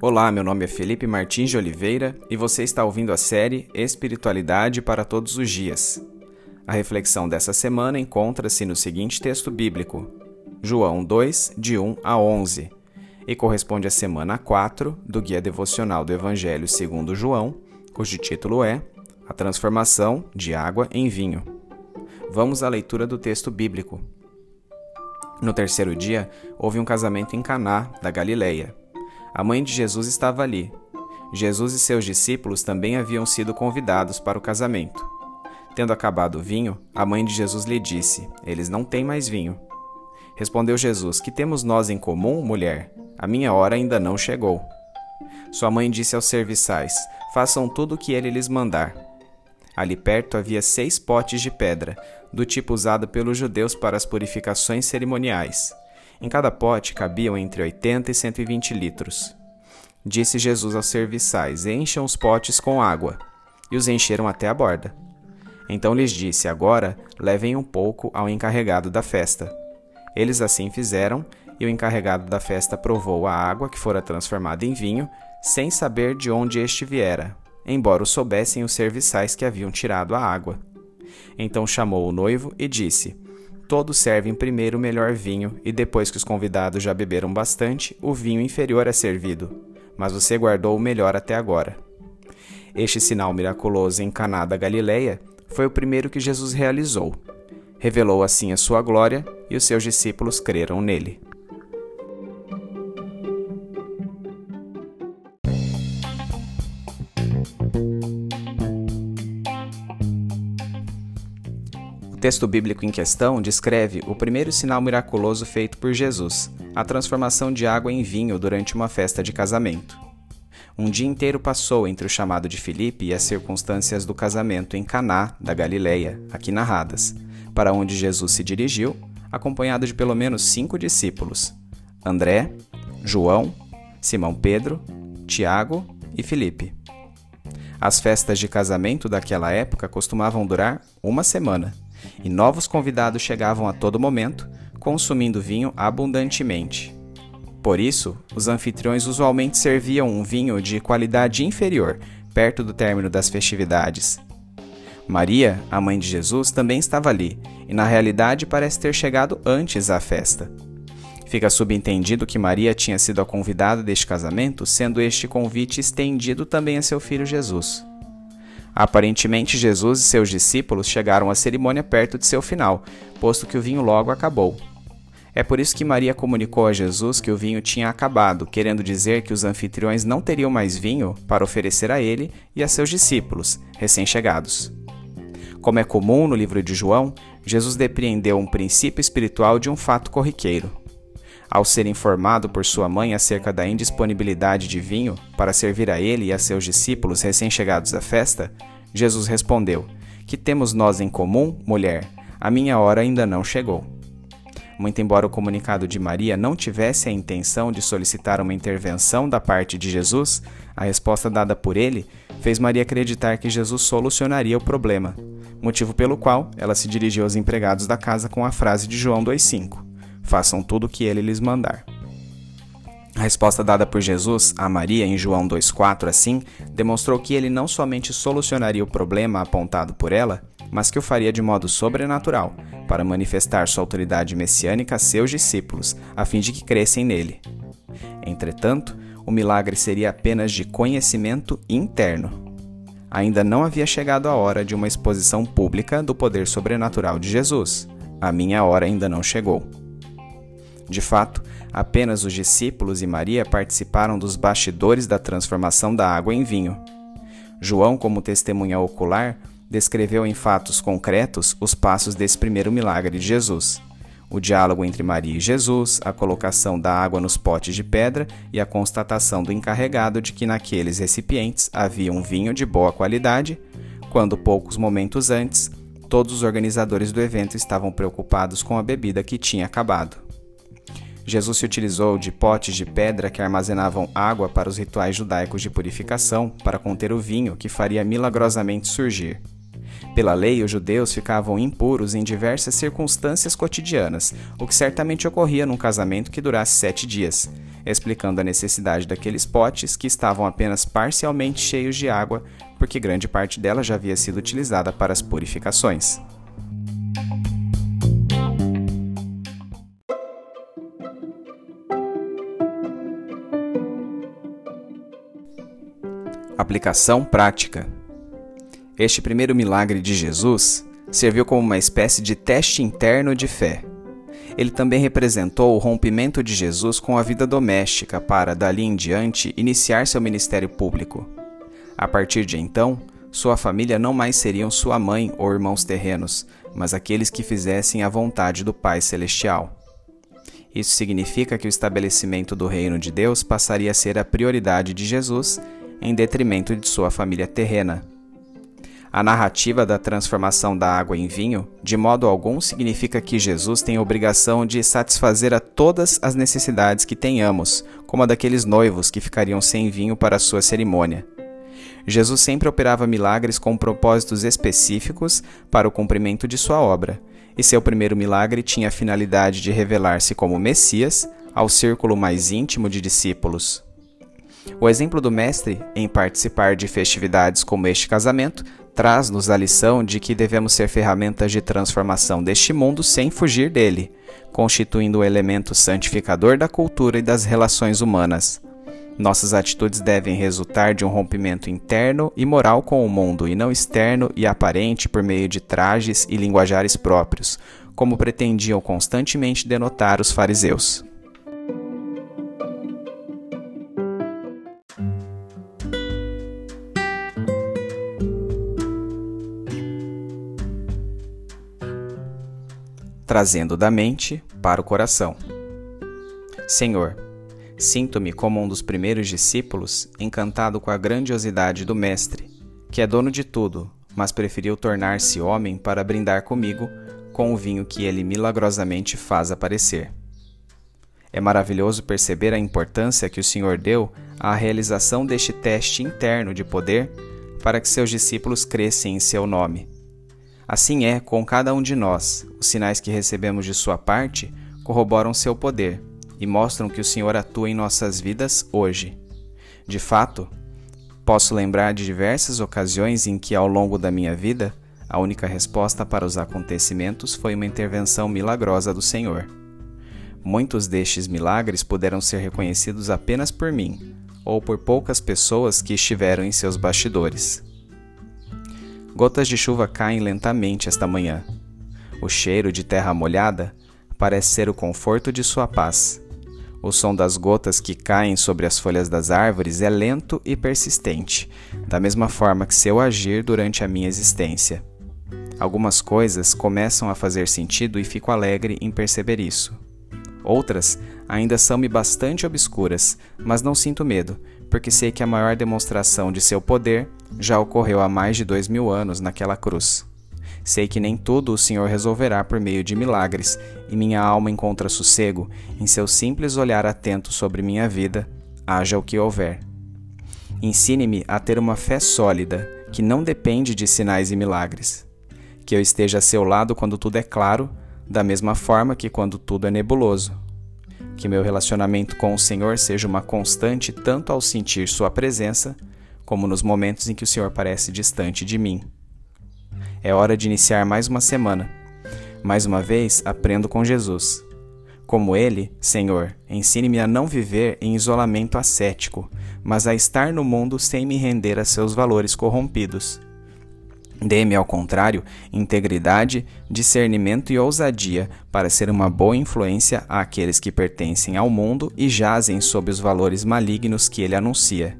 Olá, meu nome é Felipe Martins de Oliveira e você está ouvindo a série Espiritualidade para Todos os Dias. A reflexão dessa semana encontra-se no seguinte texto bíblico, João 2, de 1 a 11, e corresponde à semana 4 do Guia Devocional do Evangelho segundo João, cujo título é A Transformação de Água em Vinho. Vamos à leitura do texto bíblico. No terceiro dia, houve um casamento em Caná, da Galileia. A mãe de Jesus estava ali. Jesus e seus discípulos também haviam sido convidados para o casamento. Tendo acabado o vinho, a mãe de Jesus lhe disse: Eles não têm mais vinho. Respondeu Jesus: Que temos nós em comum, mulher? A minha hora ainda não chegou. Sua mãe disse aos serviçais: Façam tudo o que ele lhes mandar. Ali perto havia seis potes de pedra, do tipo usado pelos judeus para as purificações cerimoniais. Em cada pote cabiam entre 80 e 120 litros. Disse Jesus aos serviçais: Encham os potes com água. E os encheram até a borda. Então lhes disse: Agora levem um pouco ao encarregado da festa. Eles assim fizeram, e o encarregado da festa provou a água que fora transformada em vinho, sem saber de onde este viera, embora o soubessem os serviçais que haviam tirado a água. Então chamou o noivo e disse: Todos servem primeiro o melhor vinho, e depois que os convidados já beberam bastante, o vinho inferior é servido. Mas você guardou o melhor até agora. Este sinal miraculoso em Caná da Galileia foi o primeiro que Jesus realizou. Revelou assim a sua glória, e os seus discípulos creram nele. Texto bíblico em questão descreve o primeiro sinal miraculoso feito por Jesus, a transformação de água em vinho durante uma festa de casamento. Um dia inteiro passou entre o chamado de Filipe e as circunstâncias do casamento em Caná, da Galileia, aqui narradas, para onde Jesus se dirigiu, acompanhado de pelo menos cinco discípulos: André, João, Simão Pedro, Tiago e Filipe. As festas de casamento daquela época costumavam durar uma semana e novos convidados chegavam a todo momento, consumindo vinho abundantemente. Por isso, os anfitriões usualmente serviam um vinho de qualidade inferior, perto do término das festividades. Maria, a mãe de Jesus, também estava ali, e na realidade parece ter chegado antes à festa. Fica subentendido que Maria tinha sido a convidada deste casamento, sendo este convite estendido também a seu filho Jesus. Aparentemente, Jesus e seus discípulos chegaram à cerimônia perto de seu final, posto que o vinho logo acabou. É por isso que Maria comunicou a Jesus que o vinho tinha acabado, querendo dizer que os anfitriões não teriam mais vinho para oferecer a ele e a seus discípulos, recém-chegados. Como é comum no livro de João, Jesus depreendeu um princípio espiritual de um fato corriqueiro. Ao ser informado por sua mãe acerca da indisponibilidade de vinho para servir a ele e a seus discípulos recém-chegados à festa, Jesus respondeu: Que temos nós em comum, mulher? A minha hora ainda não chegou. Muito embora o comunicado de Maria não tivesse a intenção de solicitar uma intervenção da parte de Jesus, a resposta dada por ele fez Maria acreditar que Jesus solucionaria o problema, motivo pelo qual ela se dirigiu aos empregados da casa com a frase de João 2,5: façam tudo o que ele lhes mandar. A resposta dada por Jesus a Maria em João 2,4 assim demonstrou que ele não somente solucionaria o problema apontado por ela, mas que o faria de modo sobrenatural, para manifestar sua autoridade messiânica a seus discípulos, a fim de que crescem nele. Entretanto, o milagre seria apenas de conhecimento interno. Ainda não havia chegado a hora de uma exposição pública do poder sobrenatural de Jesus. A minha hora ainda não chegou. De fato, apenas os discípulos e Maria participaram dos bastidores da transformação da água em vinho. João, como testemunha ocular, descreveu em fatos concretos os passos desse primeiro milagre de Jesus. O diálogo entre Maria e Jesus, a colocação da água nos potes de pedra e a constatação do encarregado de que naqueles recipientes havia um vinho de boa qualidade, quando poucos momentos antes, todos os organizadores do evento estavam preocupados com a bebida que tinha acabado. Jesus se utilizou de potes de pedra que armazenavam água para os rituais judaicos de purificação para conter o vinho que faria milagrosamente surgir. Pela lei, os judeus ficavam impuros em diversas circunstâncias cotidianas, o que certamente ocorria num casamento que durasse sete dias, explicando a necessidade daqueles potes que estavam apenas parcialmente cheios de água, porque grande parte dela já havia sido utilizada para as purificações. Aplicação prática. Este primeiro milagre de Jesus serviu como uma espécie de teste interno de fé. Ele também representou o rompimento de Jesus com a vida doméstica para, dali em diante, iniciar seu ministério público. A partir de então, sua família não mais seriam sua mãe ou irmãos terrenos, mas aqueles que fizessem a vontade do Pai Celestial. Isso significa que o estabelecimento do reino de Deus passaria a ser a prioridade de Jesus em detrimento de sua família terrena. A narrativa da transformação da água em vinho, de modo algum, significa que Jesus tem a obrigação de satisfazer a todas as necessidades que tenhamos, como a daqueles noivos que ficariam sem vinho para sua cerimônia. Jesus sempre operava milagres com propósitos específicos para o cumprimento de sua obra, e seu primeiro milagre tinha a finalidade de revelar-se como Messias ao círculo mais íntimo de discípulos. O exemplo do Mestre em participar de festividades como este casamento traz-nos a lição de que devemos ser ferramentas de transformação deste mundo sem fugir dele, constituindo o um elemento santificador da cultura e das relações humanas. Nossas atitudes devem resultar de um rompimento interno e moral com o mundo, e não externo e aparente por meio de trajes e linguajares próprios, como pretendiam constantemente denotar os fariseus. Trazendo da mente para o coração. Senhor, sinto-me como um dos primeiros discípulos, encantado com a grandiosidade do Mestre, que é dono de tudo, mas preferiu tornar-se homem para brindar comigo com o vinho que ele milagrosamente faz aparecer. É maravilhoso perceber a importância que o Senhor deu à realização deste teste interno de poder para que seus discípulos crescem em seu nome Assim é com cada um de nós. Os sinais que recebemos de Sua parte corroboram seu poder e mostram que o Senhor atua em nossas vidas hoje. De fato, posso lembrar de diversas ocasiões em que, ao longo da minha vida, a única resposta para os acontecimentos foi uma intervenção milagrosa do Senhor. Muitos destes milagres puderam ser reconhecidos apenas por mim ou por poucas pessoas que estiveram em seus bastidores. Gotas de chuva caem lentamente esta manhã. O cheiro de terra molhada parece ser o conforto de sua paz. O som das gotas que caem sobre as folhas das árvores é lento e persistente, da mesma forma que seu agir durante a minha existência. Algumas coisas começam a fazer sentido e fico alegre em perceber isso. Outras ainda são-me bastante obscuras, mas não sinto medo, porque sei que a maior demonstração de seu poder já ocorreu há mais de dois mil anos naquela cruz. Sei que nem tudo o Senhor resolverá por meio de milagres, e minha alma encontra sossego em seu simples olhar atento sobre minha vida, haja o que houver. Ensine-me a ter uma fé sólida, que não depende de sinais e milagres. Que eu esteja a seu lado quando tudo é claro, da mesma forma que quando tudo é nebuloso que meu relacionamento com o Senhor seja uma constante tanto ao sentir Sua presença, como nos momentos em que o Senhor parece distante de mim. É hora de iniciar mais uma semana. Mais uma vez, aprendo com Jesus. Como Ele, Senhor, ensine-me a não viver em isolamento ascético, mas a estar no mundo sem me render a seus valores corrompidos Dê-me, ao contrário, integridade, discernimento e ousadia para ser uma boa influência àqueles que pertencem ao mundo e jazem sob os valores malignos que ele anuncia,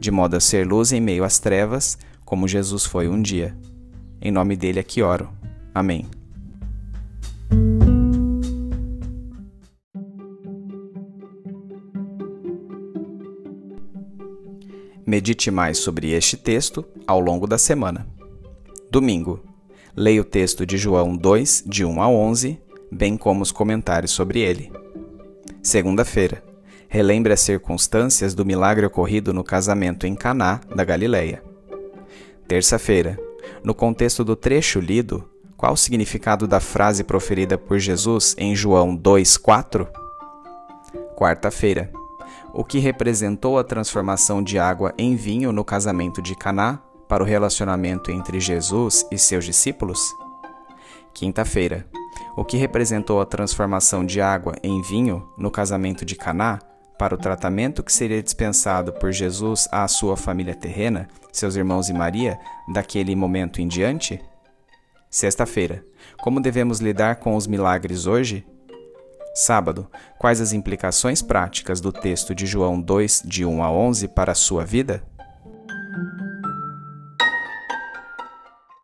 de modo a ser luz em meio às trevas, como Jesus foi um dia. Em nome dele é oro. Amém. Medite mais sobre este texto ao longo da semana. Domingo. Leia o texto de João 2, de 1 a 11, bem como os comentários sobre ele. Segunda-feira. Relembre as circunstâncias do milagre ocorrido no casamento em Caná, da Galileia. Terça-feira. No contexto do trecho lido, qual o significado da frase proferida por Jesus em João 2:4? Quarta-feira. O que representou a transformação de água em vinho no casamento de Caná para o relacionamento entre Jesus e seus discípulos? Quinta-feira. O que representou a transformação de água em vinho no casamento de Caná para o tratamento que seria dispensado por Jesus à sua família terrena, seus irmãos e Maria, daquele momento em diante? Sexta-feira. Como devemos lidar com os milagres hoje? Sábado. Quais as implicações práticas do texto de João 2, de 1 a 11, para a sua vida?